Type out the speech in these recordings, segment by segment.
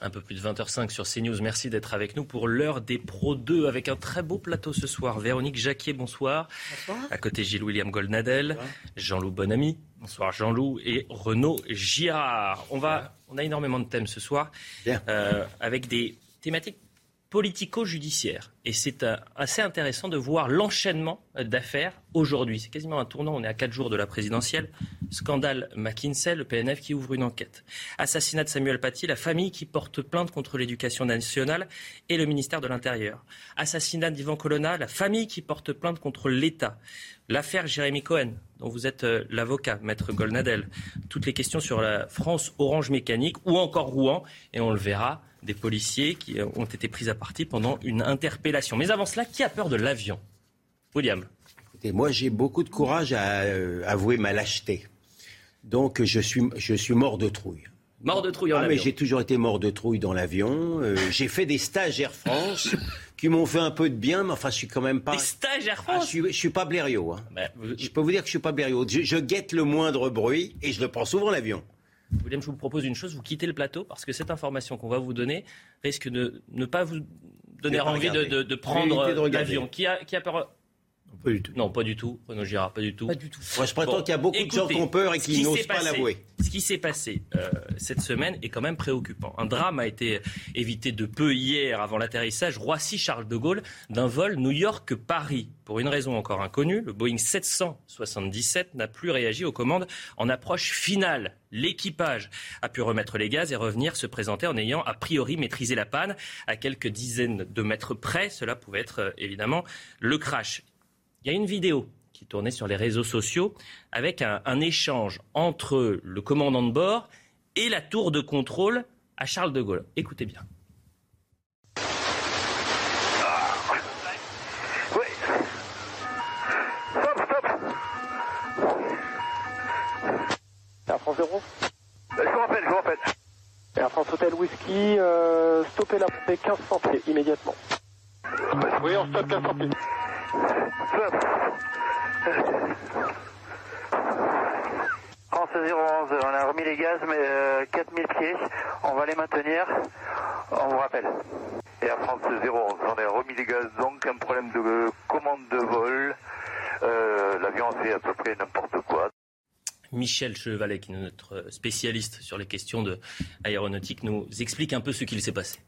Un peu plus de 20h05 sur CNews. Merci d'être avec nous pour l'heure des Pro 2 avec un très beau plateau ce soir. Véronique Jacquier, bonsoir. Bonsoir. À côté Gilles-William Goldnadel, Jean-Loup Bonamy. Bonsoir Jean-Loup et Renaud Girard. On, va, on a énormément de thèmes ce soir euh, avec des thématiques politico-judiciaires. Et c'est euh, assez intéressant de voir l'enchaînement d'affaires aujourd'hui. C'est quasiment un tournant. On est à quatre jours de la présidentielle. Scandale McKinsey, le PNF qui ouvre une enquête. Assassinat de Samuel Paty, la famille qui porte plainte contre l'éducation nationale et le ministère de l'Intérieur. Assassinat d'Ivan Colonna, la famille qui porte plainte contre l'État. L'affaire Jérémy Cohen, dont vous êtes euh, l'avocat, maître Golnadel. Toutes les questions sur la France Orange Mécanique ou encore Rouen. Et on le verra, des policiers qui euh, ont été pris à partie pendant une interpellation. Mais avant cela, qui a peur de l'avion? William. Écoutez, moi, j'ai beaucoup de courage à euh, avouer ma lâcheté. Donc, je suis, je suis mort de trouille. Mort de trouille en Ah, mais j'ai toujours été mort de trouille dans l'avion. Euh, j'ai fait des stages Air France qui m'ont fait un peu de bien, mais enfin, je suis quand même pas. Des stages Air Ah, France je, suis, je suis pas blériot. Hein. Bah, vous- Je peux vous dire que je suis pas blériot. Je, je guette le moindre bruit et je le prends souvent l'avion. William, je vous propose une chose, vous quittez le plateau parce que cette information qu'on va vous donner risque de ne pas vous donner envie de, de- prendre l'avion. Qui a, qui a peur Pas du tout. Non, pas du tout. Renaud Girard, pas du tout. Pas du tout. Moi, je prétends Bon, qu'il y a beaucoup de gens qui ont peur et qui qui n'osent pas l'avouer. Ce qui s'est passé euh, cette semaine est quand même préoccupant. Un drame a été évité de peu hier avant l'atterrissage Roissy-Charles de Gaulle d'un vol New York-Paris. Pour une raison encore inconnue, le Boeing 777 n'a plus réagi aux commandes en approche finale. L'équipage a pu remettre les gaz et revenir se présenter en ayant a priori maîtrisé la panne. À quelques dizaines de mètres près, cela pouvait être euh, évidemment le crash. Il y a une vidéo qui tournait sur les réseaux sociaux avec un, un échange entre le commandant de bord et la tour de contrôle à Charles de Gaulle. Écoutez bien. Oui. Stop, stop. Air France 0 Je vous rappelle, je vous rappelle. Air France Hotel Whisky, euh, stoppez la montée 1500 pieds immédiatement. Oui, on stoppe 1500 pieds. France 011, on a remis les gaz, mais euh, 4000 pieds. On va les maintenir. On vous rappelle. Air France 011, on a remis les gaz, donc un problème de commande de vol. Euh, L'avion fait à peu près n'importe quoi. Michel Chevalet, qui est notre spécialiste sur les questions de aéronautique, nous explique un peu ce qu'il s'est passé.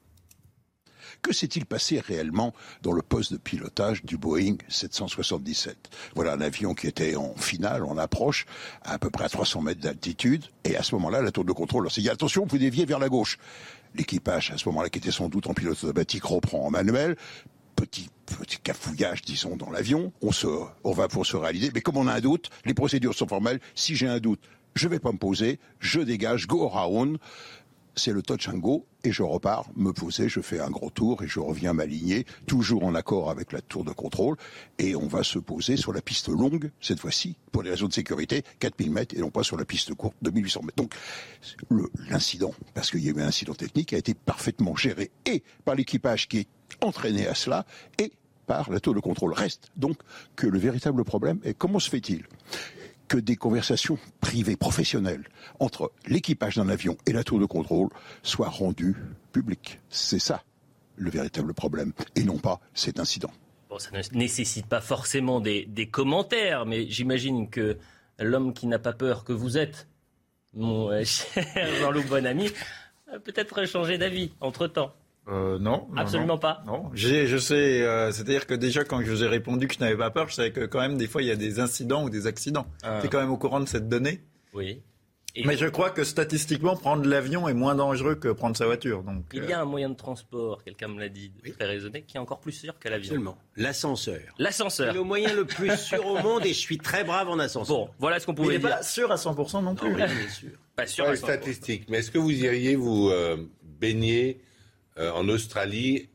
Que s'est-il passé réellement dans le poste de pilotage du Boeing 777 Voilà un avion qui était en finale, en approche, à, peu près à 300 mètres d'altitude. Et à ce moment-là, la tour de contrôle leur dit attention, vous déviez vers la gauche. L'équipage, à ce moment-là, qui était sans doute en pilote automatique, reprend en manuel. Petit, petit cafouillage, disons, dans l'avion. On on va pour se réaliser. Mais comme on a un doute, les procédures sont formelles. Si j'ai un doute, je vais pas me poser. Je dégage, go around c'est le touch and go et je repars me poser, je fais un gros tour et je reviens m'aligner, toujours en accord avec la tour de contrôle et on va se poser sur la piste longue, cette fois-ci, pour des raisons de sécurité, 4000 mètres et non pas sur la piste courte de 1800 mètres. Donc l'incident, parce qu'il y a eu un incident technique, a été parfaitement géré et par l'équipage qui est entraîné à cela et par la tour de contrôle. Reste donc que le véritable problème est comment se fait-il? Que des conversations privées, professionnelles, entre l'équipage d'un avion et la tour de contrôle soient rendues publiques. C'est ça le véritable problème, et non pas cet incident. Bon, ça ne nécessite pas forcément des, commentaires, mais j'imagine que l'homme qui n'a pas peur que vous êtes, mon euh, cher Jean-Loup Bonamy, a peut-être changé d'avis entre-temps. Euh, non, non, Absolument non. pas. Non, je sais, euh, c'est-à-dire que déjà quand je vous ai répondu que je n'avais pas peur, je savais que quand même des fois il y a des incidents ou des accidents. Ah. Tu es quand même au courant de cette donnée. Oui. Et Mais je crois que statistiquement, prendre l'avion est moins dangereux que prendre sa voiture. Donc, il y a un moyen de transport, quelqu'un me l'a dit, très raisonné, qui est encore plus sûr qu'à l'avion. Absolument. L'ascenseur. C'est L'ascenseur. le moyen le plus sûr au monde et je suis très brave en ascenseur. Bon, voilà ce qu'on euh, il pouvait n'est dire. pas sûr à 100% non plus. Oui, bien sûr. pas sûr. Ouais, statistique. Mais est-ce que vous iriez vous euh, baigner euh, en Australie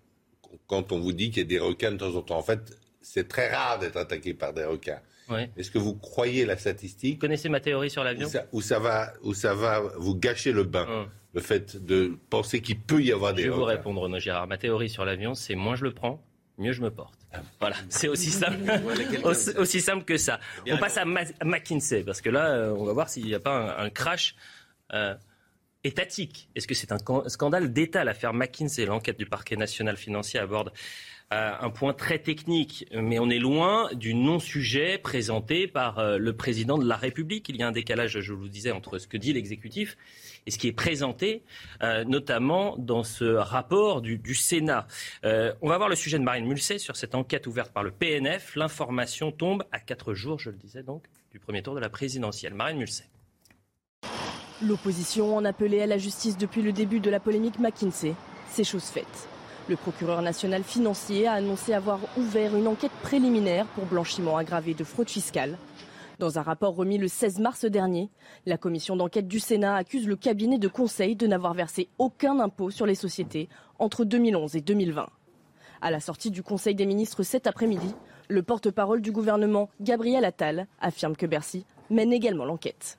quand on vous dit qu'il y a des requins de temps en temps En fait, c'est très rare d'être attaqué par des requins. Est-ce que vous croyez la statistique? Vous connaissez ma théorie sur l'avion? Où, ça va, où ça va vous gâcher le bain hum. Le fait de penser qu'il peut y avoir des Je vais vous répondre, Renaud Gérard. Ma théorie sur l'avion, c'est moins je le prends, mieux je me porte. Ah. Voilà, c'est aussi simple, aussi, simple que ça. On passe à McKinsey, parce que là, euh, on va voir s'il n'y a pas un, crash euh, étatique. Est-ce que c'est un scandale d'État, l'affaire McKinsey L'enquête du parquet national financier aborde un point très technique, mais on est loin du non-sujet présenté par euh, le président de la République. Il y a un décalage, je vous disais, entre ce que dit l'exécutif et ce qui est présenté, euh, notamment dans ce rapport du, Sénat. Euh, on va voir le sujet de Marine Mulset sur cette enquête ouverte par le PNF. L'information tombe à quatre jours, je le disais donc, du premier tour de la présidentielle. Marine Mulset. L'opposition en appelait à la justice depuis le début de la polémique McKinsey. C'est chose faite. Le procureur national financier a annoncé avoir ouvert une enquête préliminaire pour blanchiment aggravé de fraude fiscale. Dans un rapport remis le 16 mars dernier, la commission d'enquête du Sénat accuse le cabinet de conseil de n'avoir versé aucun impôt sur les sociétés entre 2011 et 2020. À la sortie du Conseil des ministres cet après-midi, le porte-parole du gouvernement, Gabriel Attal, affirme que Bercy mène également l'enquête.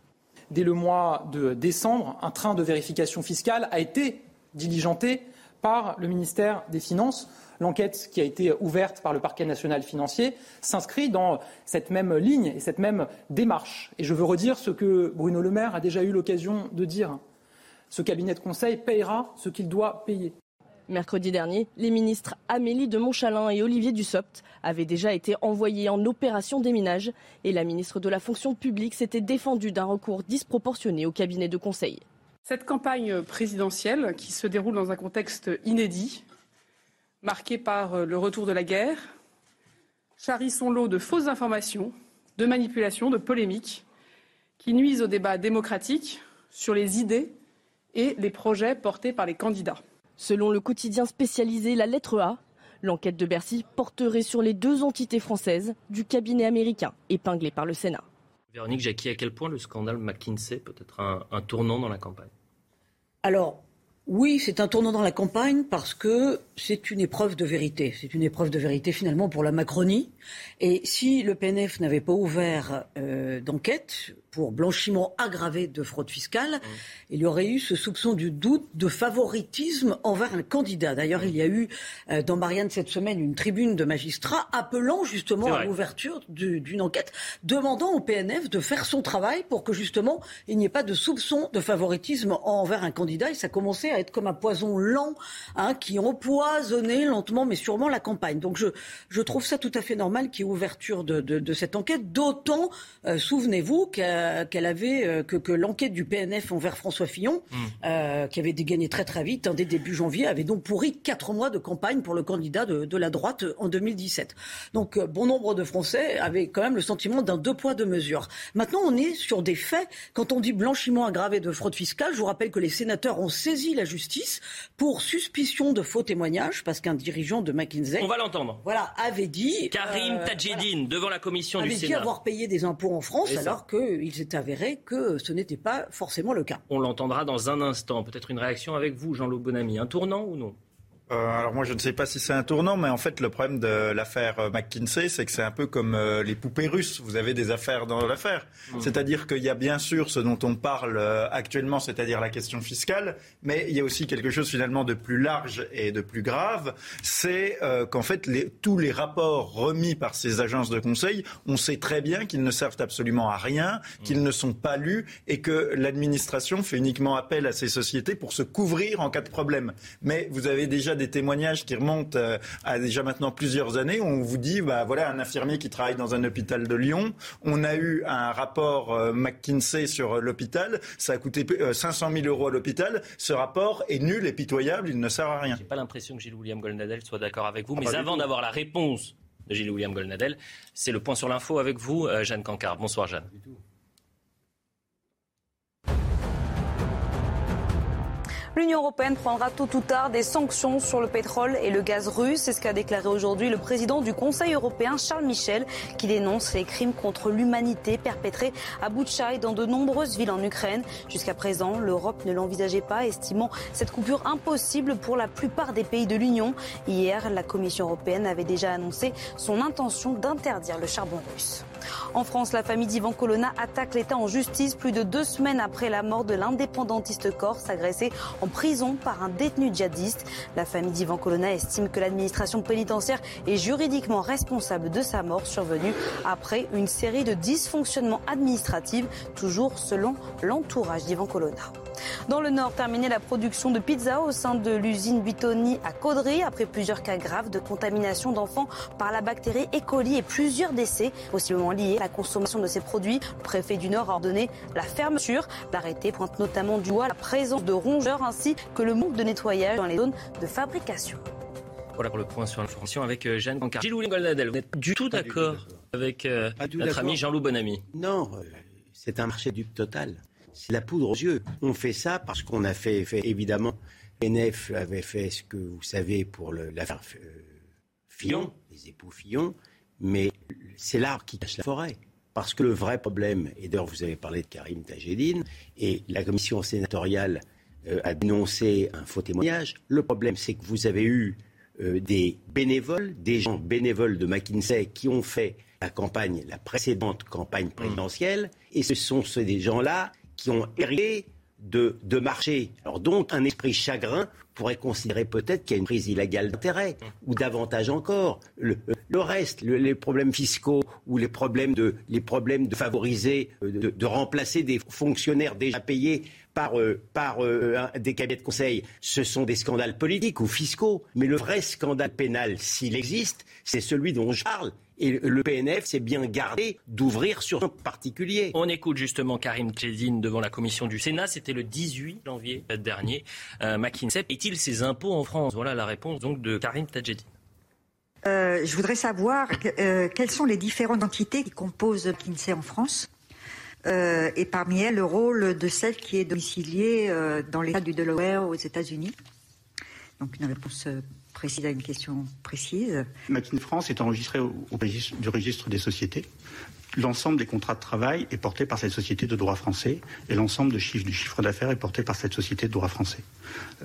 Dès le mois de décembre, un train de vérification fiscale a été diligenté par le ministère des Finances. L'enquête qui a été ouverte par le parquet national financier s'inscrit dans cette même ligne et cette même démarche. Et je veux redire ce que Bruno Le Maire a déjà eu l'occasion de dire. Ce cabinet de conseil payera ce qu'il doit payer. Mercredi dernier, les ministres Amélie de Montchalin et Olivier Dussopt avaient déjà été envoyés en opération déminage et la ministre de la fonction publique s'était défendue d'un recours disproportionné au cabinet de conseil. Cette campagne présidentielle, qui se déroule dans un contexte inédit, marqué par le retour de la guerre, charrie son lot de fausses informations, de manipulations, de polémiques, qui nuisent au débat démocratique sur les idées et les projets portés par les candidats. Selon le quotidien spécialisé La Lettre A, l'enquête de Bercy porterait sur les deux entités françaises du cabinet américain épinglé par le Sénat. Véronique Jacqui, à quel point le scandale McKinsey peut être un tournant dans la campagne? Alors, oui, c'est un tournant dans la campagne parce que c'est une épreuve de vérité. C'est une épreuve de vérité finalement pour la Macronie. Et si le PNF n'avait pas ouvert euh, d'enquête pour blanchiment aggravé de fraude fiscale, mmh. il y aurait eu ce soupçon du doute de favoritisme envers un candidat. D'ailleurs, il y a eu euh, dans Marianne cette semaine une tribune de magistrats appelant justement à l'ouverture d'une enquête, demandant au PNF de faire son travail pour que justement il n'y ait pas de soupçon de favoritisme envers un candidat. Et ça commençait à être comme un poison lent hein, qui empoisonnait lentement mais sûrement la campagne. Donc je, je trouve ça tout à fait normal qu'il y ait ouverture de, de, de cette enquête, d'autant, euh, souvenez-vous, qu'à euh, qu'elle avait euh, que, que l'enquête du PNF envers François Fillon, mm. euh, qui avait dégagné très très vite, hein, dès début janvier, avait donc pourri quatre mois de campagne pour le candidat de, de la droite en 2017. Donc bon nombre de Français avaient quand même le sentiment d'un deux poids deux mesures. Maintenant, on est sur des faits. Quand on dit blanchiment aggravé de fraude fiscale, je vous rappelle que les sénateurs ont saisi la justice pour suspicion de faux témoignages, parce qu'un dirigeant de McKinsey, on va l'entendre, voilà, avait dit Karim Tadjedine devant la commission du Sénat, avait dit avoir payé des impôts en France alors qu'il s'est avéré que ce n'était pas forcément le cas. On l'entendra dans un instant. Peut-être une réaction avec vous, Jean-Loup Bonamy. Un tournant ou non? Euh, alors moi je ne sais pas si c'est un tournant, mais en fait le problème de l'affaire euh, McKinsey, c'est que c'est un peu comme euh, les poupées russes. Vous avez des affaires dans l'affaire. Mmh. C'est-à-dire qu'il y a bien sûr ce dont on parle actuellement, c'est-à-dire la question fiscale, mais il y a aussi quelque chose finalement de plus large et de plus grave. C'est qu'en fait les, tous les rapports remis par ces agences de conseil, on sait très bien qu'ils ne servent absolument à rien, qu'ils ne sont pas lus et que l'administration fait uniquement appel à ces sociétés pour se couvrir en cas de problème. Mais vous avez déjà des témoignages qui remontent euh, à déjà maintenant plusieurs années. on vous dit, bah, voilà, un infirmier qui travaille dans un hôpital de Lyon. On a eu un rapport euh, McKinsey sur l'hôpital. Ça a coûté 500 euh, 000 euros à l'hôpital. Ce rapport est nul et pitoyable. Il ne sert à rien. J'ai pas l'impression que Gilles William Goldnadel soit d'accord avec vous. Ah, mais avant d'avoir la réponse de Gilles William Goldnadel, c'est le point sur l'info avec vous, Jeanne Cancard. Bonsoir, Jeanne. L'Union européenne prendra tôt ou tard des sanctions sur le pétrole et le gaz russe. C'est ce qu'a déclaré aujourd'hui le président du Conseil européen, Charles Michel, qui dénonce les crimes contre l'humanité perpétrés à Boutcha et dans de nombreuses villes en Ukraine. Jusqu'à présent, l'Europe ne l'envisageait pas, estimant cette coupure impossible pour la plupart des pays de l'Union. Hier, la Commission européenne avait déjà annoncé son intention d'interdire le charbon russe. En France, la famille d'Ivan Colonna attaque l'État en justice plus de deux semaines après la mort de l'indépendantiste corse agressé en prison par un détenu djihadiste. La famille d'Ivan Colonna estime que l'administration pénitentiaire est juridiquement responsable de sa mort survenue après une série de dysfonctionnements administratifs, toujours selon l'entourage d'Ivan Colonna. Dans le Nord, terminer la production de pizza au sein de l'usine Buitoni à Caudry après plusieurs cas graves de contamination d'enfants par la bactérie E. coli et plusieurs décès possiblement liés à la consommation de ces produits. Le préfet du Nord a ordonné la fermeture. L'arrêté pointe notamment du doigt la présence de rongeurs ainsi que le manque de nettoyage dans les zones de fabrication. Voilà pour le point sur l'information avec euh, Jeanne Cancard. Gilles Goldnadel, vous n'êtes du tout d'accord avec euh, notre ami Jean-Loup Bonamy? Non, euh, c'est un marché du total c'est la poudre aux yeux. On fait ça parce qu'on a fait, évidemment, NF avait fait ce que vous savez pour l'affaire euh, Fillon, les époux Fillon, mais c'est l'arbre qui cache la forêt. Parce que le vrai problème, et d'ailleurs vous avez parlé de Karim Tajedine, et la commission sénatoriale euh, a dénoncé un faux témoignage, le problème c'est que vous avez eu euh, des bénévoles, des gens bénévoles de McKinsey qui ont fait la campagne, la précédente campagne présidentielle, et ce sont ces gens-là qui ont hérité de, de marchés. Alors donc un esprit chagrin pourrait considérer peut-être qu'il y a une prise illégale d'intérêt, ou davantage encore. Le, reste, les problèmes fiscaux ou les problèmes de, favoriser, euh, de, remplacer des fonctionnaires déjà payés par, euh, euh, des cabinets de conseil, ce sont des scandales politiques ou fiscaux. Mais le vrai scandale pénal, s'il existe, c'est celui dont je parle. Et le PNF s'est bien gardé d'ouvrir sur un particulier. On écoute justement Karim Tchedine devant la commission du Sénat. C'était le 18 janvier dernier. Euh, McKinsey paie-t-il ses impôts en France? Voilà la réponse donc de Karim Tchedine. Euh, je voudrais savoir euh, quelles sont les différentes entités qui composent McKinsey en France euh, et parmi elles le rôle de celle qui est domiciliée dans l'État du Delaware aux États-Unis. Donc une réponse précise à une question précise. France est enregistré au, registre, du registre des sociétés. L'ensemble des contrats de travail est porté par cette société de droit français et l'ensemble du chiffre d'affaires est porté par cette société de droit français.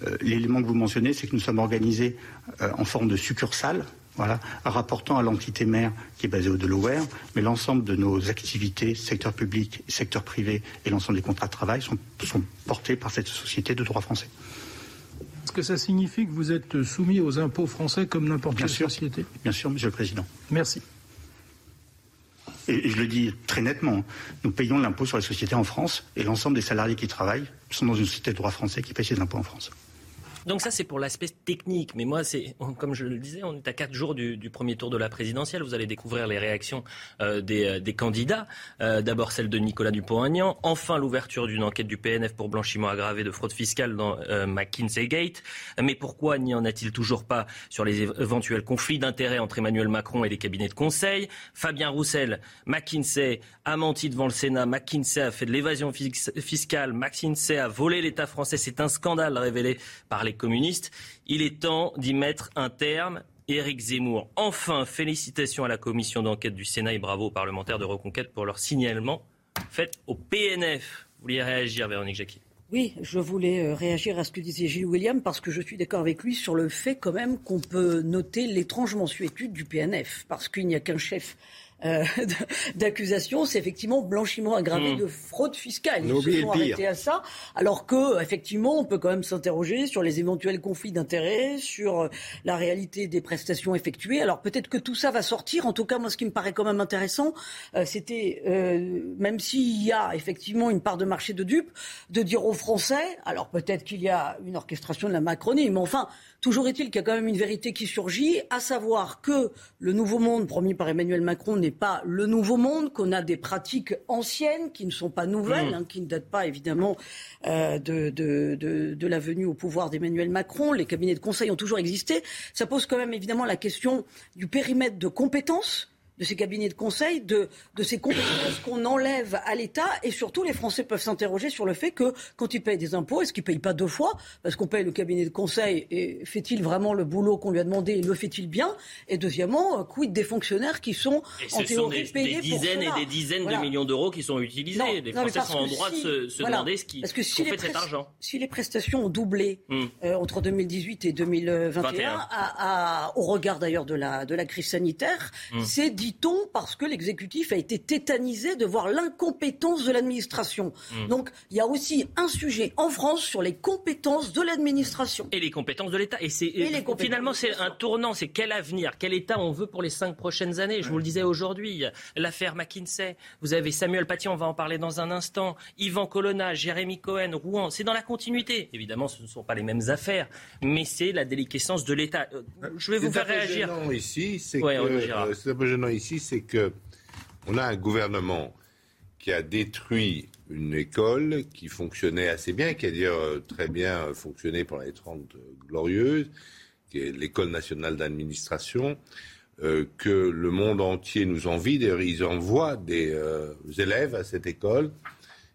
Euh, l'élément que vous mentionnez, c'est que nous sommes organisés euh, en forme de succursale, voilà, rapportant à l'entité mère qui est basée au Delaware, mais l'ensemble de nos activités, secteur public, secteur privé et l'ensemble des contrats de travail sont portés par cette société de droit français. Est-ce que ça signifie que vous êtes soumis aux impôts français comme n'importe quelle société? Bien sûr, Monsieur le Président. Merci. Et je le dis très nettement, nous payons l'impôt sur les sociétés en France et l'ensemble des salariés qui travaillent sont dans une société de droit français qui paye ses impôts en France. Donc ça, c'est pour l'aspect technique. Mais moi, c'est comme je le disais, on est à quatre jours du, premier tour de la présidentielle. Vous allez découvrir les réactions euh, euh, des, candidats. Euh, d'abord celle de Nicolas Dupont-Aignan. Enfin, l'ouverture d'une enquête du PNF pour blanchiment aggravé de fraude fiscale dans McKinsey Gate. Mais pourquoi n'y en a-t-il toujours pas sur les éventuels conflits d'intérêts entre Emmanuel Macron et les cabinets de conseil? Fabien Roussel, McKinsey a menti devant le Sénat. McKinsey a fait de l'évasion fiscale. McKinsey a volé l'État français. C'est un scandale révélé par les communistes. Il est temps d'y mettre un terme. Éric Zemmour. Enfin, félicitations à la commission d'enquête du Sénat et bravo aux parlementaires de Reconquête pour leur signalement fait au PNF. Vous vouliez réagir, Véronique Jacquet oui, je voulais euh, réagir à ce que disait Gilles William parce que je suis d'accord avec lui sur le fait quand même qu'on peut noter l'étrange mensuétude du PNF parce qu'il n'y a qu'un chef euh, d'accusation, c'est effectivement blanchiment aggravé mmh. de fraude fiscale. Ils se sont arrêtés à ça, alors que effectivement, on peut quand même s'interroger sur les éventuels conflits d'intérêts, sur euh, la réalité des prestations effectuées. Alors peut-être que tout ça va sortir. En tout cas, moi, ce qui me paraît quand même intéressant, euh, c'était même s'il y a effectivement une part de marché de dupes, de dire aux Français, alors peut-être qu'il y a une orchestration de la Macronie, mais enfin, toujours est-il qu'il y a quand même une vérité qui surgit, à savoir que le nouveau monde promis par Emmanuel Macron n'est pas le nouveau monde, qu'on a des pratiques anciennes qui ne sont pas nouvelles, mmh. hein, qui ne datent pas évidemment euh, de, de, de, de, la venue au pouvoir d'Emmanuel Macron. Les cabinets de conseil ont toujours existé. Ça pose quand même évidemment la question du périmètre de compétences de ces cabinets de conseil, de, de ces compétences qu'on enlève à l'État. Et surtout, les Français peuvent s'interroger sur le fait que quand ils payent des impôts, est-ce qu'ils ne payent pas deux fois? Parce qu'on paye le cabinet de conseil et fait-il vraiment le boulot qu'on lui a demandé et le fait-il bien? Et deuxièmement, quid des fonctionnaires qui sont en théorie des, payés des dizaines et des dizaines de millions d'euros qui sont utilisés. les Français sont en droit de se, demander ce qui qu fait de cet argent. Si les prestations ont doublé hmm. euh, entre 2018 et 2021, au regard d'ailleurs de la, de la crise sanitaire, hmm. c'est, dit-on, parce que l'exécutif a été tétanisé de voir l'incompétence de l'administration. Hmm. Donc il y a aussi un sujet en France sur les compétences de l'administration. Et les compétences de l'État. Et, finalement, c'est un tournant. C'est quel avenir, quel État on veut pour les cinq prochaines années? Je vous le disais aujourd'hui, l'affaire McKinsey. Vous avez Samuel Paty, on va en parler dans un instant. Yvan Colonna, Jérémy Cohen, Rouen. C'est dans la continuité. Évidemment, ce ne sont pas les mêmes affaires, mais c'est la déliquescence de l'État. Euh, je vais vous faire réagir. Ici, c'est que, euh, un peu gênant ici, c'est que on a un gouvernement qui a détruit une école qui fonctionnait assez bien, qui a d'ailleurs euh, très bien fonctionné pendant les 30 glorieuses, qui est l'école nationale d'administration, euh, que le monde entier nous envie. D'ailleurs, ils envoient des euh, élèves à cette école.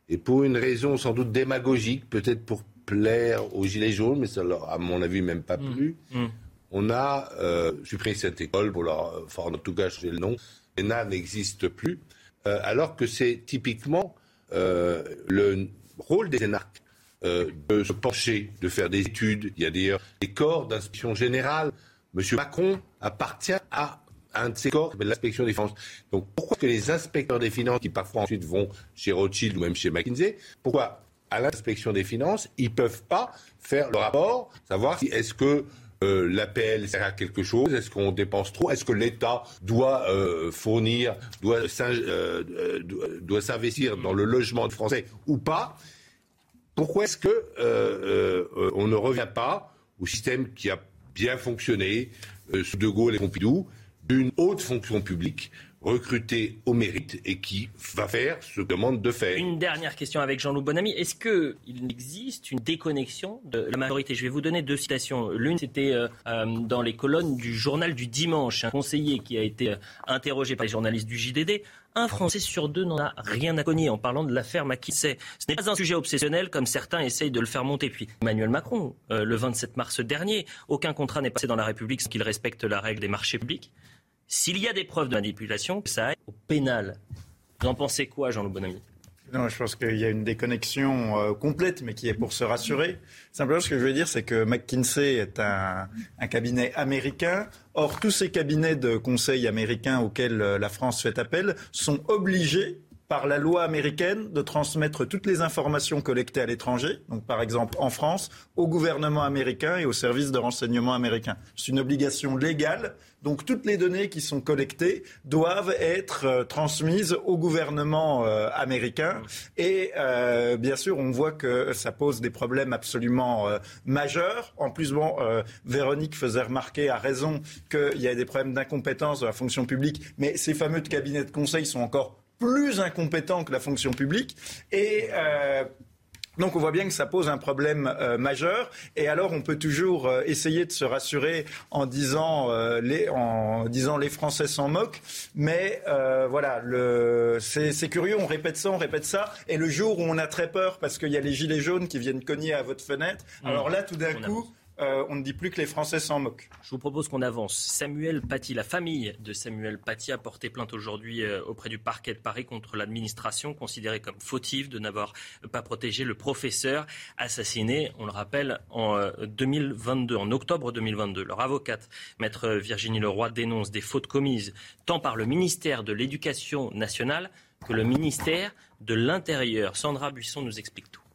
Et pour une raison sans doute démagogique, peut-être pour plaire aux Gilets jaunes, mais ça leur, à mon avis, même pas mmh. plu, mmh. On a euh, supprimé cette école leur, enfin, en tout cas, j'ai le nom. l'ENA n'existe plus, alors que c'est typiquement le rôle des énarques euh, de se pencher, de faire des études. Il y a d'ailleurs des corps d'inspection générale. Monsieur Macron appartient à un de ces corps, l'inspection des finances. Donc pourquoi que les inspecteurs des finances, qui parfois ensuite vont chez Rothschild ou même chez McKinsey, pourquoi à l'inspection des finances, ils ne peuvent pas faire le rapport, savoir si est-ce que euh, l'APL sert à quelque chose? Est-ce qu'on dépense trop? Est-ce que l'État doit euh, fournir, doit, doit s'investir dans le logement de Français ou pas? Pourquoi est-ce euh, euh, ne revient pas au système qui a bien fonctionné euh, sous De Gaulle et Pompidou d'une haute fonction publique recrutée au mérite et qui va faire ce que demande de faire. Une dernière question avec Jean-Loup Bonamy. Est-ce qu'il existe une déconnexion de la majorité? Je vais vous donner deux citations. L'une, c'était dans les colonnes du journal du dimanche. Un conseiller qui a été interrogé par les journalistes du JDD un Français sur deux n'en a rien à cogner en parlant de l'affaire McKinsey. Ce n'est pas un sujet obsessionnel comme certains essayent de le faire monter. Puis Emmanuel Macron, euh, le 27 mars dernier, aucun contrat n'est passé dans la République sans qu'il respecte la règle des marchés publics. S'il y a des preuves de manipulation, ça aille au pénal. Vous en pensez quoi, Jean-Loup Bonamy? Non, je pense qu'il y a une déconnexion euh, complète, mais qui est pour se rassurer. Simplement, ce que je veux dire, c'est que McKinsey est un, cabinet américain. Or, tous ces cabinets de conseil américains auxquels euh, la France fait appel sont obligés par la loi américaine de transmettre toutes les informations collectées à l'étranger, donc par exemple en France, au gouvernement américain et aux services de renseignement américains. C'est une obligation légale, donc toutes les données qui sont collectées doivent être euh, transmises au gouvernement euh, américain. Et euh, bien sûr, on voit que ça pose des problèmes absolument majeurs. En plus, bon, Véronique faisait remarquer à raison qu'il y a des problèmes d'incompétence de la fonction publique, mais ces fameux cabinets de conseil sont encore plus incompétent que la fonction publique. Et euh, donc on voit bien que ça pose un problème euh, majeur. Et alors on peut toujours euh, essayer de se rassurer en disant, les, en disant les Français s'en moquent. Mais voilà, c'est curieux, on répète ça, on répète ça. Et le jour où on a très peur parce qu'il y a les gilets jaunes qui viennent cogner à votre fenêtre, mmh. alors là tout d'un coup... Euh, on ne dit plus que les Français s'en moquent. Je vous propose qu'on avance. Samuel Paty, la famille de Samuel Paty a porté plainte aujourd'hui euh, auprès du parquet de Paris contre l'administration, considérée comme fautive de n'avoir pas protégé le professeur assassiné, on le rappelle, en 2022, euh, en octobre 2022. Leur avocate, maître Virginie Leroy, dénonce des fautes commises tant par le ministère de l'Éducation nationale que le ministère de l'Intérieur. Sandra Buisson nous explique tout.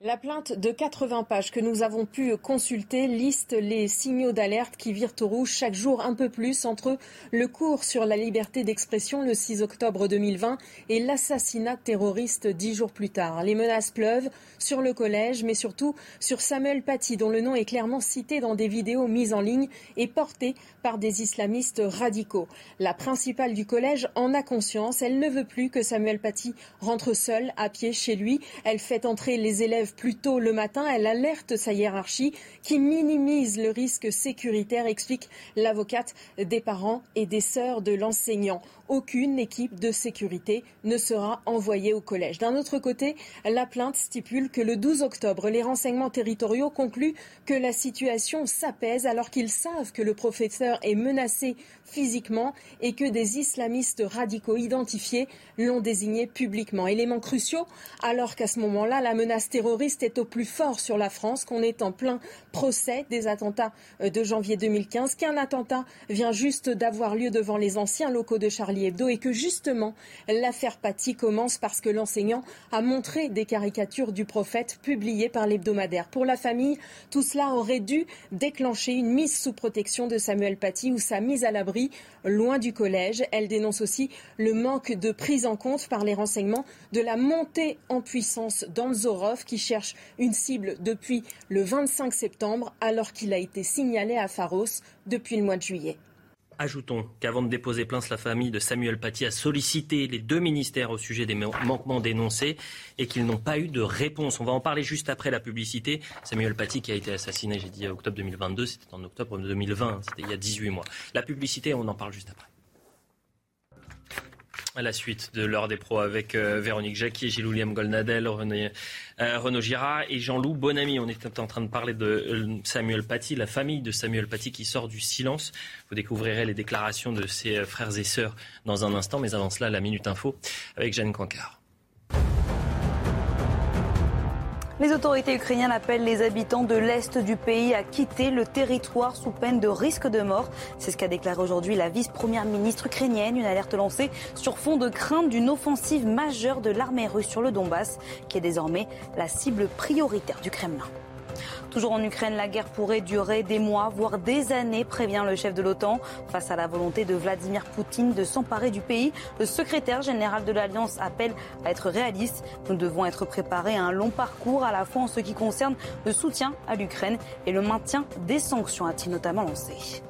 La plainte de 80 pages que nous avons pu consulter liste les signaux d'alerte qui virent au rouge chaque jour un peu plus entre le cours sur la liberté d'expression le 6 octobre 2020 et l'assassinat terroriste dix jours plus tard. Les menaces pleuvent sur le collège, mais surtout sur Samuel Paty, dont le nom est clairement cité dans des vidéos mises en ligne et portées par des islamistes radicaux. La principale du collège en a conscience. Elle ne veut plus que Samuel Paty rentre seul à pied chez lui. Elle fait entrer les élèves plus tôt le matin, elle alerte sa hiérarchie qui minimise le risque sécuritaire, explique l'avocate des parents et des sœurs de l'enseignant aucune équipe de sécurité ne sera envoyée au collège. D'un autre côté, la plainte stipule que le 12 octobre, les renseignements territoriaux concluent que la situation s'apaise alors qu'ils savent que le professeur est menacé physiquement et que des islamistes radicaux identifiés l'ont désigné publiquement. Éléments cruciaux alors qu'à ce moment-là, la menace terroriste est au plus fort sur la France, qu'on est en plein procès des attentats de janvier 2015, qu'un attentat vient juste d'avoir lieu devant les anciens locaux de Charlie Hebdo et que justement l'affaire Paty commence parce que l'enseignant a montré des caricatures du prophète publiées par l'hebdomadaire. Pour la famille, tout cela aurait dû déclencher une mise sous protection de Samuel Paty ou sa mise à l'abri loin du collège. Elle dénonce aussi le manque de prise en compte par les renseignements de la montée en puissance d'Anzorov qui cherche une cible depuis le 25 septembre alors qu'il a été signalé à Pharos depuis le mois de juillet. Ajoutons qu'avant de déposer plainte, la famille de Samuel Paty a sollicité les deux ministères au sujet des manquements dénoncés et qu'ils n'ont pas eu de réponse. On va en parler juste après la publicité. Samuel Paty qui a été assassiné, j'ai dit octobre 2022, c'était en octobre 2020, c'était il y a 18 mois. La publicité, on en parle juste après. À la suite de l'heure des pros avec euh, Véronique Jacquier, Gilles-William Golnadel, René, euh, Renaud Girard et Jean-Loup Bonamy. On est en train de parler de euh, Samuel Paty, la famille de Samuel Paty qui sort du silence. Vous découvrirez les déclarations de ses frères et sœurs dans un instant, mais avant cela, la Minute Info avec Jeanne Cancard. Les autorités ukrainiennes appellent les habitants de l'Est du pays à quitter le territoire sous peine de risque de mort. C'est ce qu'a déclaré aujourd'hui la vice-première ministre ukrainienne, une alerte lancée sur fond de crainte d'une offensive majeure de l'armée russe sur le Donbass, qui est désormais la cible prioritaire du Kremlin. Toujours en Ukraine, la guerre pourrait durer des mois, voire des années, prévient le chef de l'OTAN. Face à la volonté de Vladimir Poutine de s'emparer du pays, le secrétaire général de l'Alliance appelle à être réaliste. Nous devons être préparés à un long parcours, à la fois en ce qui concerne le soutien à l'Ukraine et le maintien des sanctions, a-t-il notamment lancé.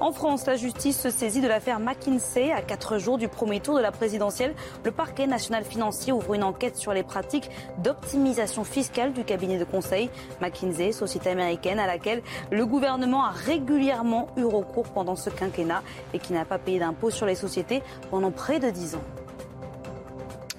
En France, la justice se saisit de l'affaire McKinsey. À quatre jours du premier tour de la présidentielle, le parquet national financier ouvre une enquête sur les pratiques d'optimisation fiscale du cabinet de conseil McKinsey, société américaine à laquelle le gouvernement a régulièrement eu recours pendant ce quinquennat et qui n'a pas payé d'impôts sur les sociétés pendant près de dix ans.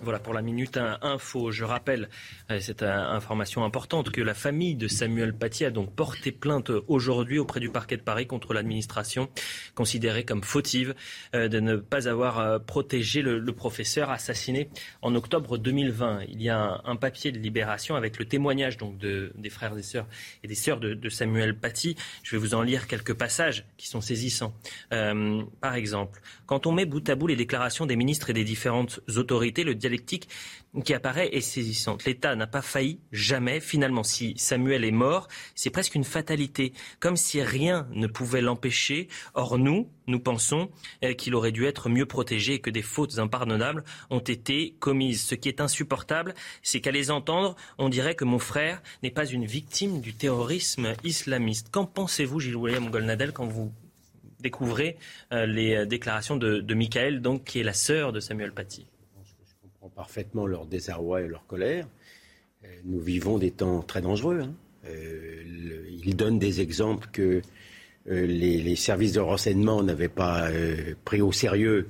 Voilà pour la minute info. Je rappelle euh, cette euh, information importante que la famille de Samuel Paty a donc porté plainte aujourd'hui auprès du parquet de Paris contre l'administration considérée comme fautive euh, de ne pas avoir protégé le, professeur assassiné en octobre 2020. Il y a un, papier de libération avec le témoignage donc de, des frères et sœurs et des sœurs de, Samuel Paty. Je vais vous en lire quelques passages qui sont saisissants. par exemple, quand on met bout à bout les déclarations des ministres et des différentes autorités, le dialogue qui apparaît est saisissante. L'État n'a pas failli jamais. Finalement, si Samuel est mort, c'est presque une fatalité, comme si rien ne pouvait l'empêcher. Or, nous, nous pensons euh, qu'il aurait dû être mieux protégé et que des fautes impardonnables ont été commises. Ce qui est insupportable, c'est qu'à les entendre, on dirait que mon frère n'est pas une victime du terrorisme islamiste. Qu'en pensez-vous, Gilles William Golnadel, quand vous découvrez euh, les déclarations de, de Michael, donc, qui est la sœur de Samuel Paty? Parfaitement leur désarroi et leur colère. Euh, nous vivons des temps très dangereux. Hein. Euh, ils donnent des exemples que euh, les, services de renseignement n'avaient pas pris au sérieux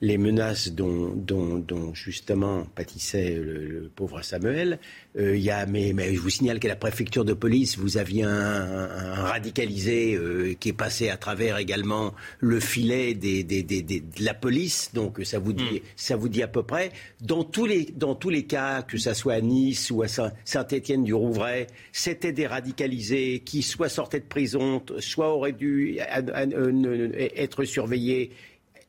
les menaces dont, justement pâtissait le, pauvre Samuel. Euh, y a, mais, je vous signale qu'à la préfecture de police, vous aviez un, radicalisé euh, qui est passé à travers également le filet des, de la police. Donc ça vous dit, hmm. ça vous dit à peu près. Dans tous les, dans tous les cas, que ça soit à Nice ou à Saint-Étienne du Rouvray, c'était des radicalisés qui soit sortaient de prison, soit auraient dû euh, être surveillés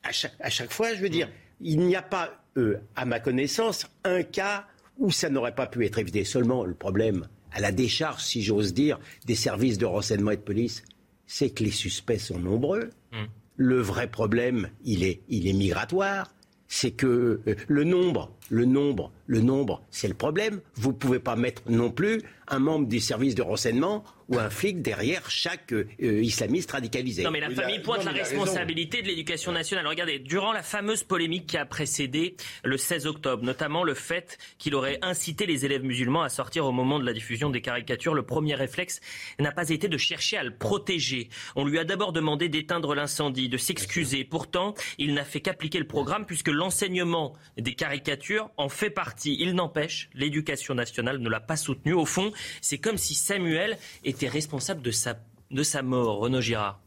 à chaque, fois, je veux dire, il n'y a pas, euh, à ma connaissance, un cas où ça n'aurait pas pu être évité. Seulement, le problème, à la décharge, si j'ose dire, des services de renseignement et de police, c'est que les suspects sont nombreux. Hmm. Le vrai problème, il est, il est migratoire. C'est que euh, le nombre le nombre, le nombre, c'est le problème. Vous ne pouvez pas mettre non plus un membre du service de renseignement ou un flic derrière chaque euh, islamiste radicalisé. Non, mais la famille pointe la responsabilité de l'éducation nationale. Regardez, durant la fameuse polémique qui a précédé le 16 octobre, notamment le fait qu'il aurait incité les élèves musulmans à sortir au moment de la diffusion des caricatures, le premier réflexe n'a pas été de chercher à le protéger. On lui a d'abord demandé d'éteindre l'incendie, de s'excuser. Pourtant, il n'a fait qu'appliquer le programme puisque l'enseignement des caricatures en fait partie. Il n'empêche, l'éducation nationale ne l'a pas soutenu. Au fond, c'est comme si Samuel était responsable de sa, de sa mort, Renaud Girard.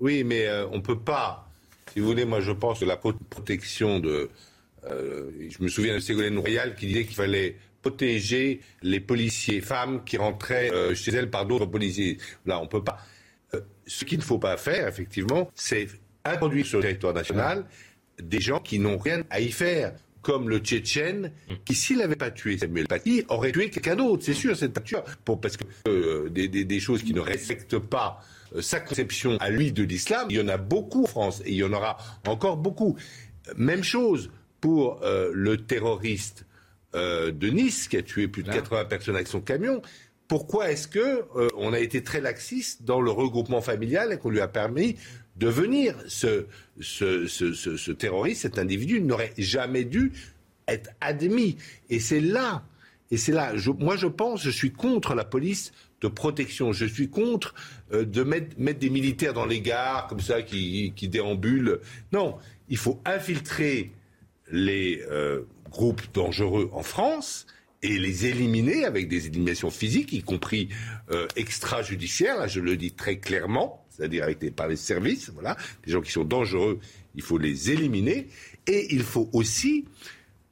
Oui, mais euh, on ne peut pas. Si vous voulez, moi je pense que la protection de. Euh, je me souviens de Ségolène Royal qui disait qu'il fallait protéger les policiers femmes qui rentraient euh, chez elles par d'autres policiers. Là, on ne peut pas. ce qu'il ne faut pas faire, effectivement, c'est introduire sur le territoire national des gens qui n'ont rien à y faire comme le Tchétchène, qui, s'il n'avait pas tué Samuel Paty, aurait tué quelqu'un d'autre, c'est sûr, cette tueur. Pour, parce que euh, des, choses qui ne respectent pas euh, sa conception à lui de l'islam, il y en a beaucoup en France, et il y en aura encore beaucoup. Même chose pour euh, le terroriste de Nice, qui a tué plus de 80 personnes avec son camion. Pourquoi est-ce que on a été très laxiste dans le regroupement familial et qu'on lui a permis devenir ce, terroriste, cet individu, n'aurait jamais dû être admis. Et c'est là, et c'est là, moi je pense, je suis contre la police de protection. Je suis contre euh, de mettre, mettre, des militaires dans les gares comme ça qui, qui déambulent. Non, il faut infiltrer les euh, groupes dangereux en France et les éliminer avec des éliminations physiques, y compris euh, extrajudiciaires. Là, je le dis très clairement c'est-à-dire avec par les services, voilà, des gens qui sont dangereux, il faut les éliminer. Et il faut aussi,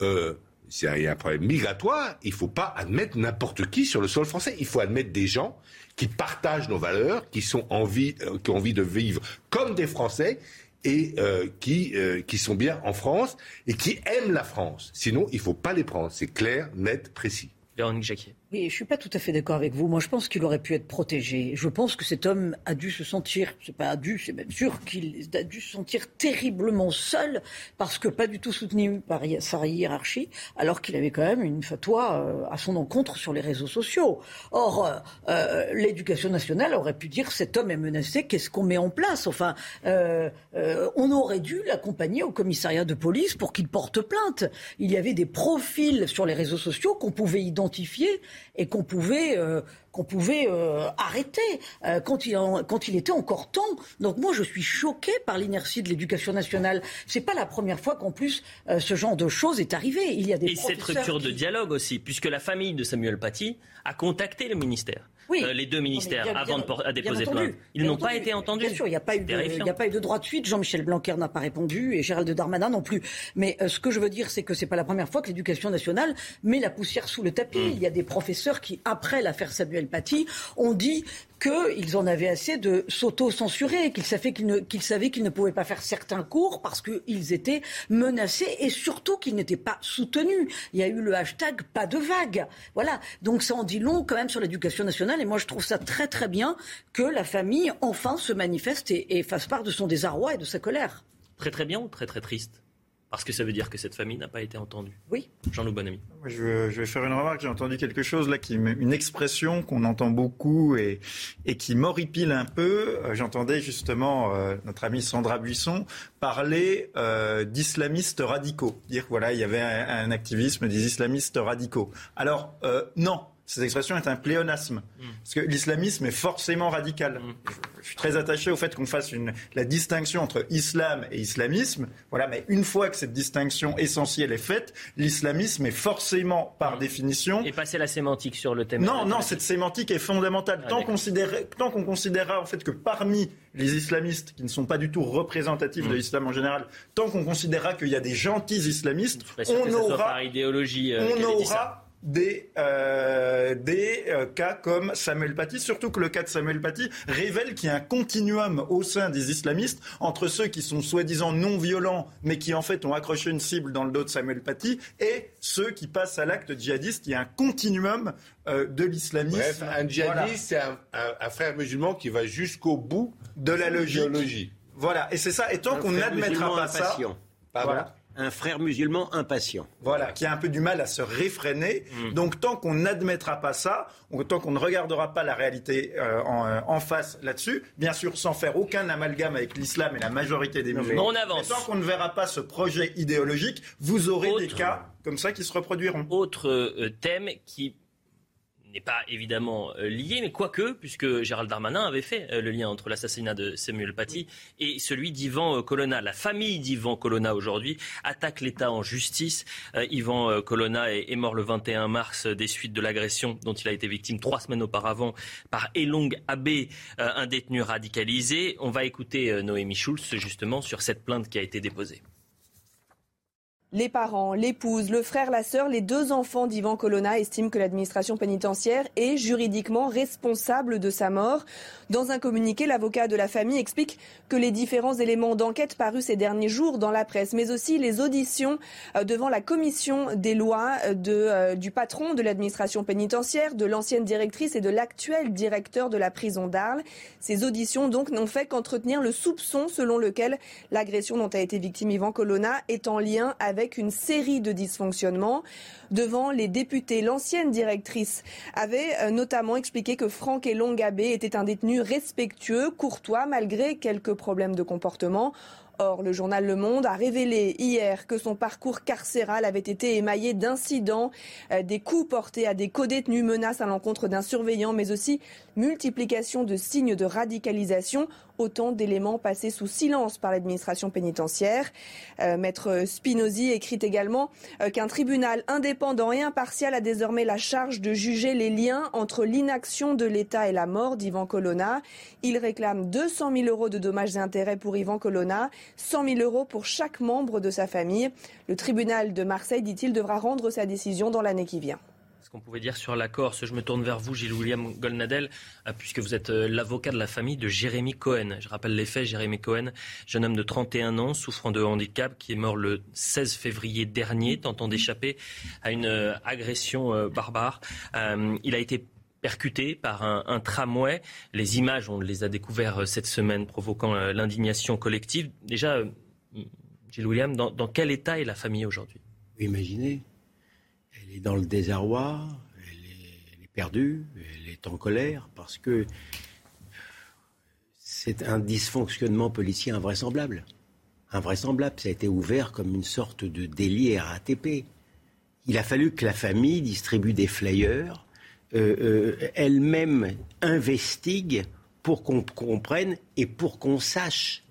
euh, s'il y a un problème migratoire, il ne faut pas admettre n'importe qui sur le sol français. Il faut admettre des gens qui partagent nos valeurs, qui, sont euh, qui ont envie de vivre comme des Français et euh, qui, euh, qui sont bien en France et qui aiment la France. Sinon, il ne faut pas les prendre. C'est clair, net, précis. Véronique Jacquier. Oui, je ne suis pas tout à fait d'accord avec vous. Moi, je pense qu'il aurait pu être protégé. Je pense que cet homme a dû se sentir, c'est pas a dû, c'est même sûr qu'il a dû se sentir terriblement seul parce que pas du tout soutenu par sa hiérarchie, alors qu'il avait quand même une fatwa euh, à son encontre sur les réseaux sociaux. Or, euh, euh, l'éducation nationale aurait pu dire cet homme est menacé, qu'est-ce qu'on met en place? Enfin, on aurait dû l'accompagner au commissariat de police pour qu'il porte plainte. Il y avait des profils sur les réseaux sociaux qu'on pouvait identifier et qu'on pouvait, euh, qu'on pouvait euh, arrêter euh, quand, il quand il était encore temps. Donc moi, je suis choquée par l'inertie de l'éducation nationale. C'est pas la première fois qu'en plus ce genre de choses est arrivé. Il y a des et cette rupture de dialogue aussi, puisque la famille de Samuel Paty a contacté le ministère. Oui. les deux ministères avant de déposer plainte. Ils n'ont pas été entendus. Bien sûr, il n'y a, pas eu de, a pas eu de droit de suite. Jean-Michel Blanquer n'a pas répondu et Gérald Darmanin non plus. Mais ce que je veux dire, c'est que c'est pas la première fois que l'éducation nationale met la poussière sous le tapis. Mm. Il y a des professeurs qui, après l'affaire Samuel Paty, ont dit qu'ils en avaient assez de s'auto-censurer, qu'ils savaient qu'ils ne, qu'ils ne pouvaient pas faire certains cours parce qu'ils étaient menacés et surtout qu'ils n'étaient pas soutenus. Il y a eu le hashtag pas de vague. Voilà. Donc ça en dit long quand même sur l'éducation nationale et moi je trouve ça très très bien que la famille enfin se manifeste et, et fasse part de son désarroi et de sa colère. Très très bien ou très très triste? Parce que ça veut dire que cette famille n'a pas été entendue. Oui. Jean-Loup Bonamy. Je, je, vais faire une remarque. J'ai entendu quelque chose là, qui, une expression qu'on entend beaucoup et, et qui m'horripile un peu. Euh, j'entendais justement euh, notre amie Sandra Buisson parler euh, d'islamistes radicaux. Dire voilà, il y avait un, un activisme des islamistes radicaux. Alors, euh, non, cette expression est un pléonasme. Mm. Parce que l'islamisme est forcément radical. Je, suis très attaché au fait qu'on fasse une, la distinction entre islam et islamisme. Voilà, mais une fois que cette distinction essentielle est faite, l'islamisme est forcément, par mm. définition. Et passer la sémantique sur le thème. Non, non, cette sémantique est fondamentale. Ah, tant, qu'on considérera en fait que parmi les islamistes, qui ne sont pas du tout représentatifs de l'islam en général, tant qu'on considérera qu'il y a des gentils islamistes, on aura, par idéologie, euh, on aura des, euh, des euh, cas comme Samuel Paty, surtout que le cas de Samuel Paty révèle qu'il y a un continuum au sein des islamistes entre ceux qui sont soi-disant non violents, mais qui en fait ont accroché une cible dans le dos de Samuel Paty, et ceux qui passent à l'acte djihadiste. Il y a un continuum euh, de l'islamisme. Bref, un djihadiste, c'est un, frère musulman qui va jusqu'au bout de la logique. Voilà, et c'est ça. Et tant qu'on n'admettra pas ça, voilà, un frère musulman impatient. Voilà, qui a un peu du mal à se réfréner. Mm. Donc tant qu'on n'admettra pas ça, tant qu'on ne regardera pas la réalité euh, euh, en, face là-dessus, bien sûr sans faire aucun amalgame avec l'islam et la majorité des musulmans, on avance. tant qu'on ne verra pas ce projet idéologique, vous aurez des cas comme ça qui se reproduiront. Autre euh, thème qui n'est pas évidemment euh, lié, mais quoique, puisque Gérald Darmanin avait fait euh, le lien entre l'assassinat de Samuel Paty et celui d'Ivan euh, Colonna. La famille d'Ivan Colonna aujourd'hui attaque l'État en justice. Ivan Colonna est, mort le 21 mars des suites de l'agression dont il a été victime trois semaines auparavant par Elong Abbé, un détenu radicalisé. On va écouter Noémie Schulz justement sur cette plainte qui a été déposée. Les parents, l'épouse, le frère, la sœur, les deux enfants d'Ivan Colonna estiment que l'administration pénitentiaire est juridiquement responsable de sa mort. Dans un communiqué, l'avocat de la famille explique que les différents éléments d'enquête parus ces derniers jours dans la presse, mais aussi les auditions euh, devant la commission des lois euh, euh, du patron de l'administration pénitentiaire, de l'ancienne directrice et de l'actuel directeur de la prison d'Arles. Ces auditions donc n'ont fait qu'entretenir le soupçon selon lequel l'agression dont a été victime Ivan Colonna est en lien avec une série de dysfonctionnements. Devant les députés, l'ancienne directrice avait euh, notamment expliqué que Franck Elongabé était un détenu respectueux, courtois, malgré quelques problèmes de comportement. Or, le journal Le Monde a révélé hier que son parcours carcéral avait été émaillé d'incidents, euh, des coups portés à des codétenus, menaces à l'encontre d'un surveillant, mais aussi multiplication de signes de radicalisation, autant d'éléments passés sous silence par l'administration pénitentiaire. Euh, Maître Spinozzi écrit également euh, qu'un tribunal indépendant et impartial a désormais la charge de juger les liens entre l'inaction de l'État et la mort d'Ivan Colonna. Il réclame 200 000 euros de dommages et intérêts pour Ivan Colonna 100 000 euros pour chaque membre de sa famille. Le tribunal de Marseille, dit-il, devra rendre sa décision dans l'année qui vient ce qu'on pouvait dire sur la Corse. Je me tourne vers vous, Gilles William Golnadel, euh, puisque vous êtes euh, l'avocat de la famille de Jérémy Cohen. Je rappelle les faits. Jérémy Cohen, jeune homme de 31 ans, souffrant de handicap, qui est mort le 16 février dernier, tentant d'échapper à une euh, agression barbare. il a été percuté par un, tramway. Les images, on les a découvertes cette semaine, provoquant l'indignation collective. Déjà, Gilles William, dans, quel état est la famille aujourd'hui? Imaginez, elle est dans le désarroi, elle est, perdue, elle est en colère parce que c'est un dysfonctionnement policier invraisemblable. Invraisemblable, ça a été ouvert comme une sorte de délit RATP. Il a fallu que la famille distribue des flyers euh, euh, elle-même investigue pour qu'on comprenne et pour qu'on sache.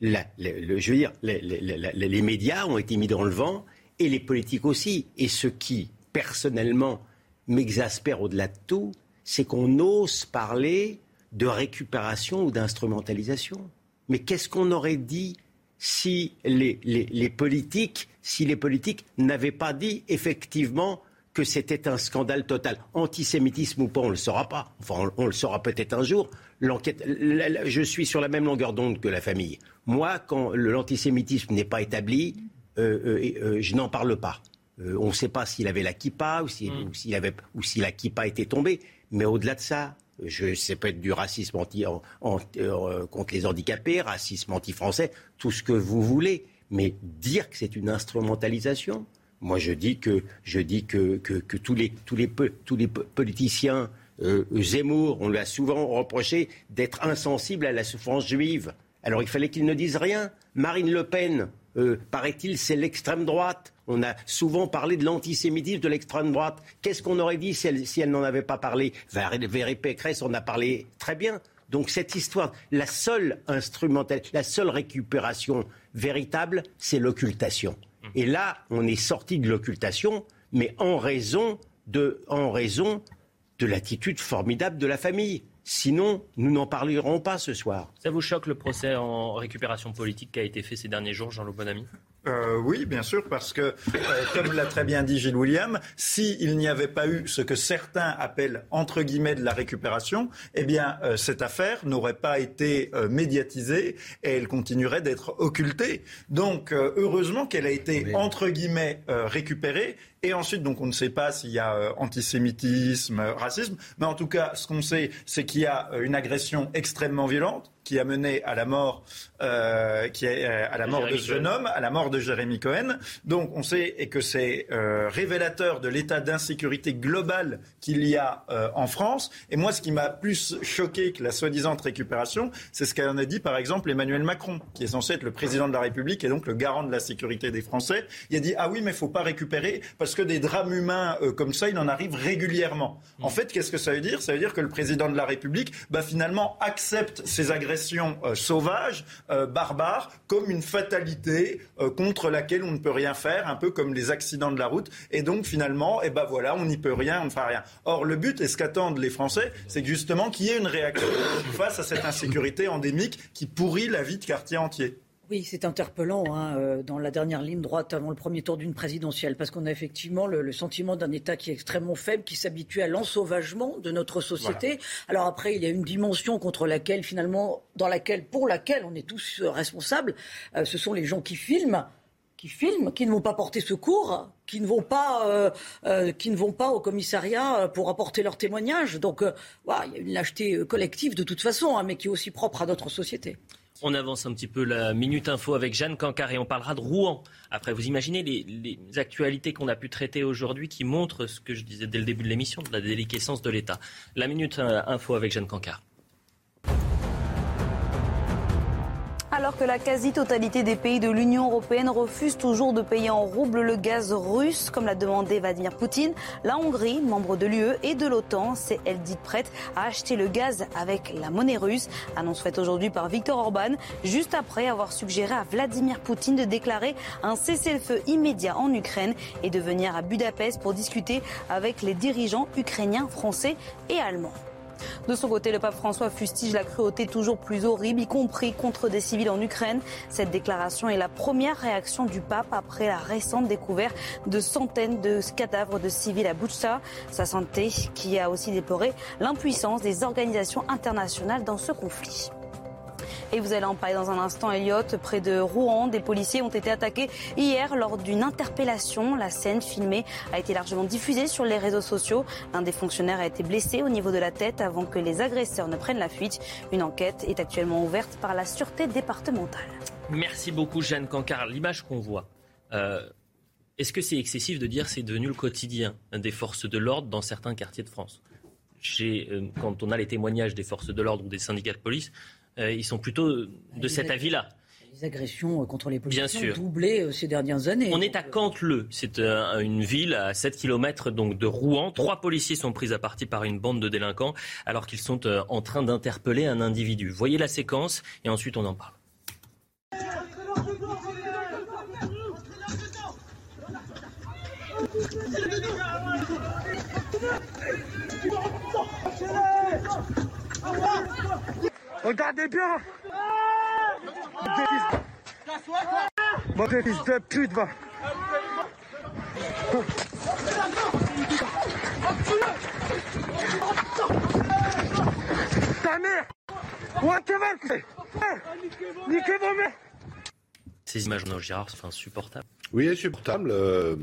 je veux dire, les, médias ont été mis dans le vent et les politiques aussi. Et ce qui, personnellement, m'exaspère au-delà de tout, c'est qu'on ose parler de récupération ou d'instrumentalisation. Mais qu'est-ce qu'on aurait dit si les, politiques, si les politiques n'avaient pas dit effectivement que c'était un scandale total? Antisémitisme ou pas, on ne le saura pas. Enfin, on, le saura peut-être un jour. L'enquête, je suis sur la même longueur d'onde que la famille. Moi, quand l'antisémitisme n'est pas établi, euh, euh, euh, je n'en parle pas. On ne sait pas s'il avait la kippa ou s'il si, avait ou si la kippa était tombée. Mais au-delà de ça, je sais peut être du racisme anti, contre les handicapés, racisme anti-français, tout ce que vous voulez. Mais dire que c'est une instrumentalisation, moi, je dis que, je dis que, que, tous, les, tous, les, tous les politiciens, euh, Zemmour, on lui a souvent reproché d'être insensible à la souffrance juive. Alors il fallait qu'il ne dise rien. Marine Le Pen, euh, paraît-il, c'est l'extrême droite. On a souvent parlé de l'antisémitisme de l'extrême droite. Qu'est-ce qu'on aurait dit si elle, n'en avait pas parlé? Valérie Pécresse en a parlé très bien. Donc cette histoire, la seule instrumentale, la seule récupération véritable, c'est l'occultation. Et là, on est sorti de l'occultation, mais en raison de l'attitude formidable de la famille. Sinon, nous n'en parlerons pas ce soir. Ça vous choque le procès en récupération politique qui a été fait ces derniers jours, Jean-Loup Bonamy? Euh, oui, bien sûr, parce que, euh, comme l'a très bien dit Gilles William, s'il n'y avait pas eu ce que certains appellent entre guillemets de la récupération, eh bien, euh, cette affaire n'aurait pas été médiatisée et elle continuerait d'être occultée. Donc, heureusement qu'elle a été entre guillemets récupérée Et ensuite, donc, on ne sait pas s'il y a euh, antisémitisme, racisme. Mais en tout cas, ce qu'on sait, c'est qu'il y a une agression extrêmement violente qui a mené à la mort, euh, qui est, euh, à la mort de ce jeune homme, à la mort de Jérémy Cohen. Donc on sait et que c'est euh, révélateur de l'état d'insécurité global qu'il y a euh, en France. Et moi, ce qui m'a plus choqué que la soi-disant récupération, c'est ce qu'en a dit par exemple Emmanuel Macron, qui est censé être le président de la République et donc le garant de la sécurité des Français. Il a dit ah oui, mais il faut pas récupérer parce que des drames humains euh, comme ça, il en arrive régulièrement. En fait, qu'est-ce que ça veut dire? Ça veut dire que le président de la République, bah, finalement, accepte ces agressions euh, sauvage, euh, barbare, comme une fatalité contre laquelle on ne peut rien faire, un peu comme les accidents de la route. Et donc finalement, eh ben voilà, on n'y peut rien, on ne fera rien. Or, le but, et ce qu'attendent les Français, c'est justement qu'il y ait une réaction face à cette insécurité endémique qui pourrit la vie de quartier entier. Oui, c'est interpellant hein, euh, dans la dernière ligne droite avant le premier tour d'une présidentielle, parce qu'on a effectivement le, sentiment d'un État qui est extrêmement faible, qui s'habitue à l'ensauvagement de notre société. Alors après, il y a une dimension contre laquelle finalement, dans laquelle, pour laquelle on est tous euh, responsables. Euh, ce sont les gens qui filment qui filment, qui ne vont pas porter secours, qui ne vont pas, qui ne vont pas au commissariat pour apporter leur témoignage. Donc, il y a une lâcheté collective de toute façon, hein, mais qui est aussi propre à notre société. On avance un petit peu la minute info avec Jeanne Cancard et on parlera de Rouen. Après, vous imaginez les, actualités qu'on a pu traiter aujourd'hui qui montrent ce que je disais dès le début de l'émission, de la déliquescence de l'État. La minute info avec Jeanne Cancard. Alors que la quasi-totalité des pays de l'Union européenne refusent toujours de payer en rouble le gaz russe, comme l'a demandé Vladimir Poutine, la Hongrie, membre de l'UE et de l'OTAN, s'est elle dite prête à acheter le gaz avec la monnaie russe. Annonce faite aujourd'hui par Viktor Orban, juste après avoir suggéré à Vladimir Poutine de déclarer un cessez-le-feu immédiat en Ukraine et de venir à Budapest pour discuter avec les dirigeants ukrainiens, français et allemands. De son côté, le pape François fustige la cruauté toujours plus horrible, y compris contre des civils en Ukraine. Cette déclaration est la première réaction du pape après la récente découverte de centaines de cadavres de civils à Butcha. Sa santé qui a aussi déploré l'impuissance des organisations internationales dans ce conflit. Et vous allez en parler dans un instant, Elliot. Près de Rouen, des policiers ont été attaqués hier lors d'une interpellation. La scène filmée a été largement diffusée sur les réseaux sociaux. Un des fonctionnaires a été blessé au niveau de la tête avant que les agresseurs ne prennent la fuite. Une enquête est actuellement ouverte par la sûreté départementale. Merci beaucoup, Jeanne Cancard. L'image qu'on voit. Euh, est-ce que c'est excessif de dire c'est devenu le quotidien des forces de l'ordre dans certains quartiers de France? Euh, Quand on a les témoignages des forces de l'ordre ou des syndicats de police, ils sont plutôt de cet avis-là. Les agressions euh, contre les policiers ont doublé euh, ces dernières années. On est à Canteleu, c'est une ville à 7 km donc de Rouen. Trois policiers sont pris à partie par une bande de délinquants alors qu'ils sont en train d'interpeller un individu. Voyez la séquence et ensuite on en parle. Regardez bien Mon fils de pute, va Ta mère Niquez vos mères Ces images, non, Gérard, c'est insupportable. Oui, insupportable. Euh,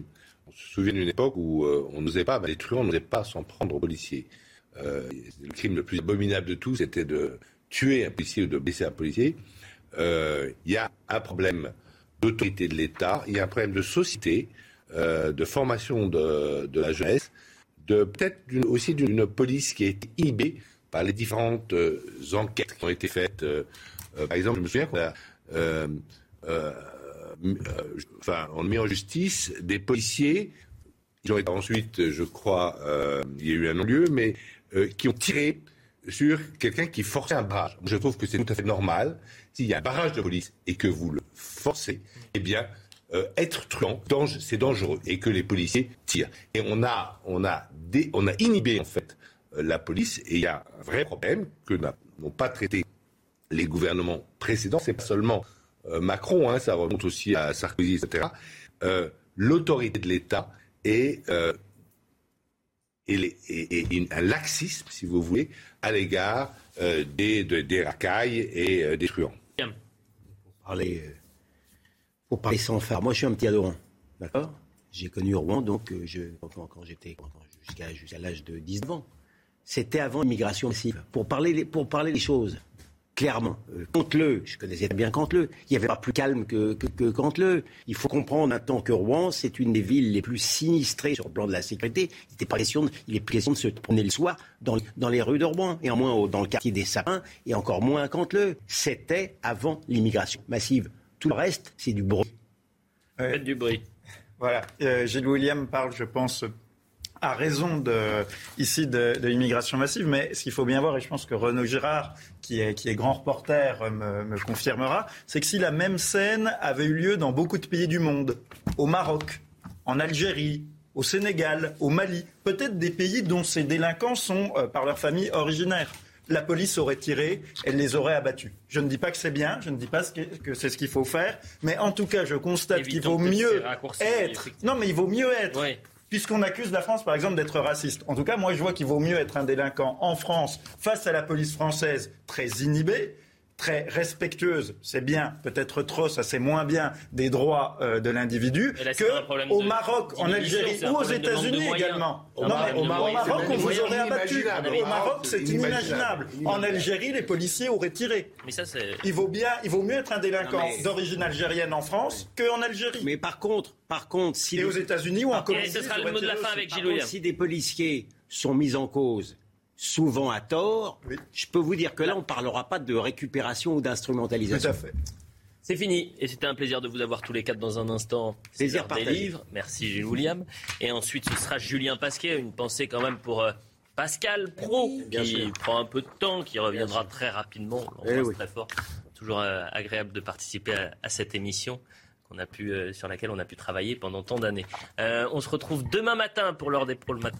on se souvient d'une époque où euh, on n'osait pas, les truands n'osaient pas s'en prendre aux policiers. Euh, le crime le plus abominable de tous, c'était de tuer un policier ou de blesser un policier, euh, il y a un problème d'autorité de l'État, il y a un problème de société, euh, de formation de, la jeunesse, de peut-être aussi d'une police qui a été inhibée par les différentes euh, enquêtes qui ont été faites. par exemple, je me souviens qu'on a, enfin, on mis en justice des policiers. Ils ont été ensuite, je crois, il y a eu un non-lieu, mais qui ont tiré sur quelqu'un qui forçait un barrage. Je trouve que c'est tout à fait normal. S'il y a un barrage de police et que vous le forcez, eh bien, euh, être truand, c'est dangereux et que les policiers tirent. Et on a, on a, on a inhibé en fait euh, la police et il y a un vrai problème que n'ont pas traité les gouvernements précédents. C'est pas seulement euh, Macron, hein, ça remonte aussi à Sarkozy, etc. L'autorité de l'État est et, un laxisme, si vous voulez, à l'égard euh, des, des racailles et euh, des truands. Pour parler, euh, pour parler sans faire, moi je suis un petit adorant, d'accord? J'ai connu Rouen donc je, quand, j'étais jusqu'à l'âge de 19 ans. C'était avant l'immigration massive. Pour parler, pour parler des choses, clairement. Euh, Canteleu, je connaissais bien Canteleu. Il n'y avait pas plus calme que, que, Canteleu. Il faut comprendre maintenant que Rouen, c'est une des villes les plus sinistrées sur le plan de la sécurité. Il n'était pas question, de, il est question de se promener le soir dans, dans les rues de Rouen, et en moins dans le quartier des Sapins, et encore moins à Canteleu. C'était avant l'immigration massive. Tout le reste, c'est du bruit. Du bruit. Voilà. Euh, Gilles William parle, je pense, a raison de, ici de, l'immigration massive, mais ce qu'il faut bien voir, et je pense que Renaud Girard, qui est, qui est grand reporter, me, confirmera, c'est que si la même scène avait eu lieu dans beaucoup de pays du monde, au Maroc, en Algérie, au Sénégal, au Mali, peut-être des pays dont ces délinquants sont, euh, par leur famille, originaires la police aurait tiré, elle les aurait abattus. Je ne dis pas que c'est bien, je ne dis pas que c'est ce qu'il faut faire, mais en tout cas, je constate qu'il vaut mieux être. Non, mais il vaut mieux être puisqu'on accuse la France, par exemple, d'être raciste. En tout cas, moi, je vois qu'il vaut mieux être un délinquant en France face à la police française très inhibée très respectueuse, c'est bien, peut-être trop, ça c'est moins bien, des droits euh, de l'individu, que au Maroc, en Algérie ou aux États-unis également. Non, mais au Maroc, on vous aurait abattu. Au Maroc, c'est inimaginable. En Algérie, les policiers auraient tiré. Mais ça, il vaut bien, il vaut mieux être un délinquant d'origine algérienne en France qu'en Algérie. Mais par contre, par contre, si et aux États-Unis ou en Colombie, ce sera le mot de la fin avec Gilles Si des policiers sont mis en cause souvent à tort, je peux vous dire que là, on ne parlera pas de récupération ou d'instrumentalisation. Tout à fait. C'est fini. Et c'était un plaisir de vous avoir tous les quatre dans un instant. Plaisir des livres. Merci Gilles William. Et ensuite, ce sera Julien Pasquet. Une pensée quand même pour euh, Pascal Pro, qui prend un peu de temps, qui reviendra très rapidement. On eh très fort. Toujours euh, agréable de participer à, cette émission. qu'on A pu, euh, sur laquelle on a pu travailler pendant tant d'années. on se retrouve demain matin pour l'heure des pros le matin.